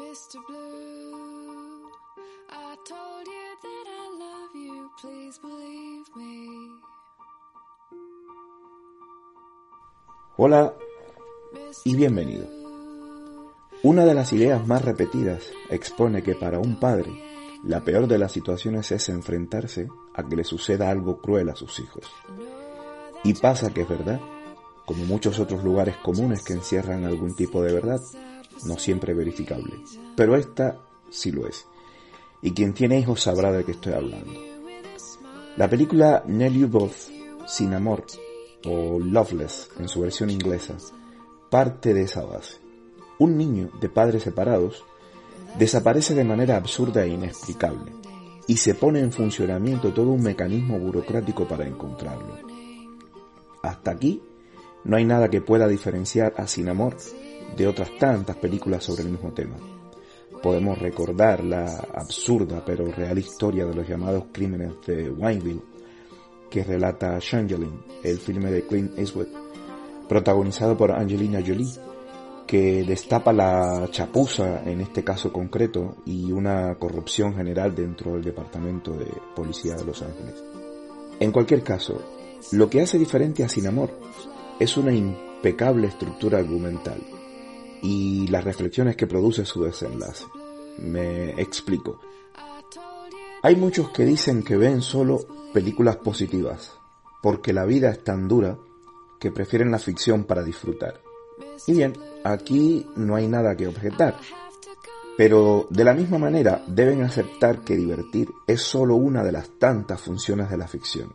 Mr. Blue, I told you that I love you, please believe me. Hola y bienvenido. Una de las ideas más repetidas expone que para un padre la peor de las situaciones es enfrentarse a que le suceda algo cruel a sus hijos. Y pasa que es verdad, como muchos otros lugares comunes que encierran algún tipo de verdad, no siempre verificable. Pero esta sí lo es. Y quien tiene hijos sabrá de qué estoy hablando. La película Both, Sin Amor, o Loveless en su versión inglesa, parte de esa base. Un niño de padres separados desaparece de manera absurda e inexplicable y se pone en funcionamiento todo un mecanismo burocrático para encontrarlo. Hasta aquí no hay nada que pueda diferenciar a Sin Amor de otras tantas películas sobre el mismo tema. Podemos recordar la absurda pero real historia de los llamados crímenes de Wineville, que relata Changeling, el filme de Clint Eastwood, protagonizado por Angelina Jolie, que destapa la chapuza en este caso concreto y una corrupción general dentro del Departamento de Policía de Los Ángeles. En cualquier caso, lo que hace diferente a Sin Amor es una impecable estructura argumental y las reflexiones que produce su desenlace. Me explico. Hay muchos que dicen que ven solo películas positivas, porque la vida es tan dura que prefieren la ficción para disfrutar. Y bien, aquí no hay nada que objetar. Pero de la misma manera deben aceptar que divertir es solo una de las tantas funciones de la ficción,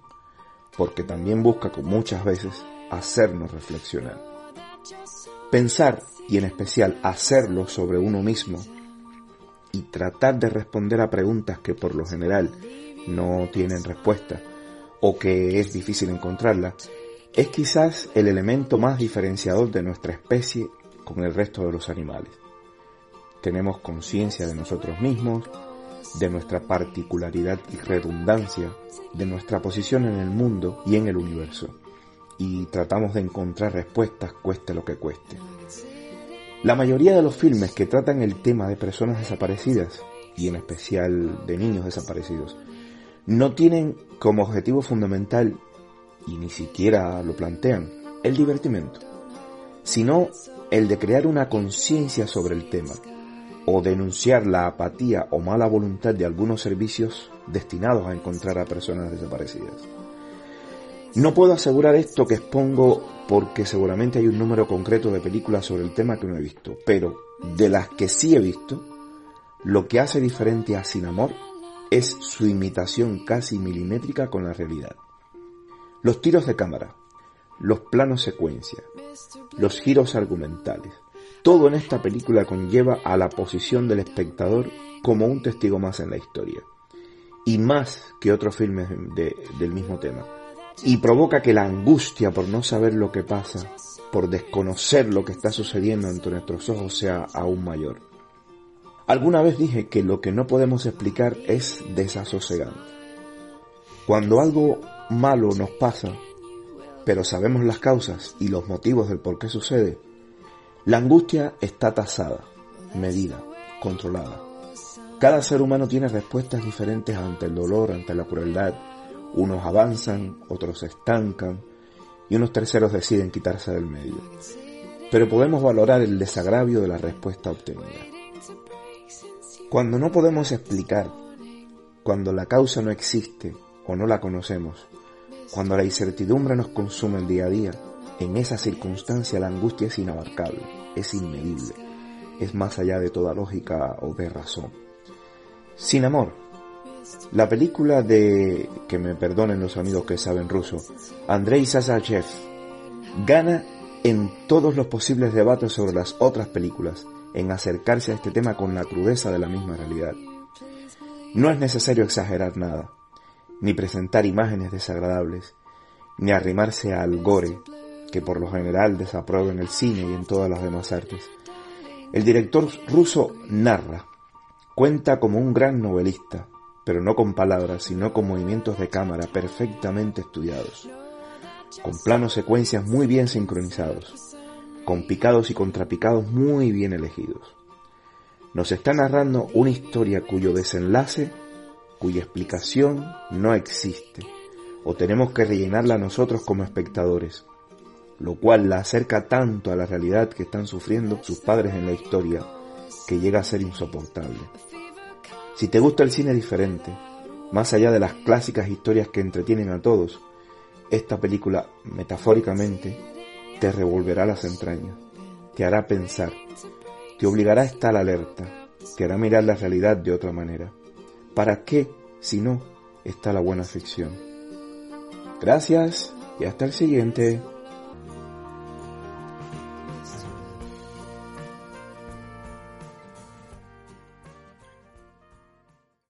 porque también busca con muchas veces hacernos reflexionar. Pensar y en especial hacerlo sobre uno mismo y tratar de responder a preguntas que por lo general no tienen respuesta o que es difícil encontrarla, es quizás el elemento más diferenciador de nuestra especie con el resto de los animales. Tenemos conciencia de nosotros mismos, de nuestra particularidad y redundancia, de nuestra posición en el mundo y en el universo, y tratamos de encontrar respuestas cueste lo que cueste. La mayoría de los filmes que tratan el tema de personas desaparecidas, y en especial de niños desaparecidos, no tienen como objetivo fundamental, y ni siquiera lo plantean, el divertimento, sino el de crear una conciencia sobre el tema, o denunciar la apatía o mala voluntad de algunos servicios destinados a encontrar a personas desaparecidas. No puedo asegurar esto que expongo porque seguramente hay un número concreto de películas sobre el tema que no he visto, pero de las que sí he visto, lo que hace diferente a Sin Amor es su imitación casi milimétrica con la realidad. Los tiros de cámara, los planos secuencia, los giros argumentales, todo en esta película conlleva a la posición del espectador como un testigo más en la historia, y más que otros filmes del mismo tema y provoca que la angustia por no saber lo que pasa, por desconocer lo que está sucediendo entre nuestros ojos sea aún mayor. Alguna vez dije que lo que no podemos explicar es desasosegante. Cuando algo malo nos pasa, pero sabemos las causas y los motivos del por qué sucede, la angustia está tasada, medida, controlada. Cada ser humano tiene respuestas diferentes ante el dolor, ante la crueldad, unos avanzan, otros se estancan y unos terceros deciden quitarse del medio. Pero podemos valorar el desagravio de la respuesta obtenida. Cuando no podemos explicar, cuando la causa no existe o no la conocemos, cuando la incertidumbre nos consume el día a día, en esa circunstancia la angustia es inabarcable, es inmedible, es más allá de toda lógica o de razón. Sin amor, la película de, que me perdonen los amigos que saben ruso, Andrei Sasachev, gana en todos los posibles debates sobre las otras películas, en acercarse a este tema con la crudeza de la misma realidad. No es necesario exagerar nada, ni presentar imágenes desagradables, ni arrimarse al gore, que por lo general desaprueba en el cine y en todas las demás artes. El director ruso narra, cuenta como un gran novelista, pero no con palabras, sino con movimientos de cámara perfectamente estudiados, con planos secuencias muy bien sincronizados, con picados y contrapicados muy bien elegidos. nos está narrando una historia cuyo desenlace, cuya explicación no existe, o tenemos que rellenarla nosotros como espectadores, lo cual la acerca tanto a la realidad que están sufriendo sus padres en la historia, que llega a ser insoportable. Si te gusta el cine diferente, más allá de las clásicas historias que entretienen a todos, esta película, metafóricamente, te revolverá las entrañas, te hará pensar, te obligará a estar alerta, te hará mirar la realidad de otra manera. ¿Para qué, si no, está la buena ficción? Gracias y hasta el siguiente.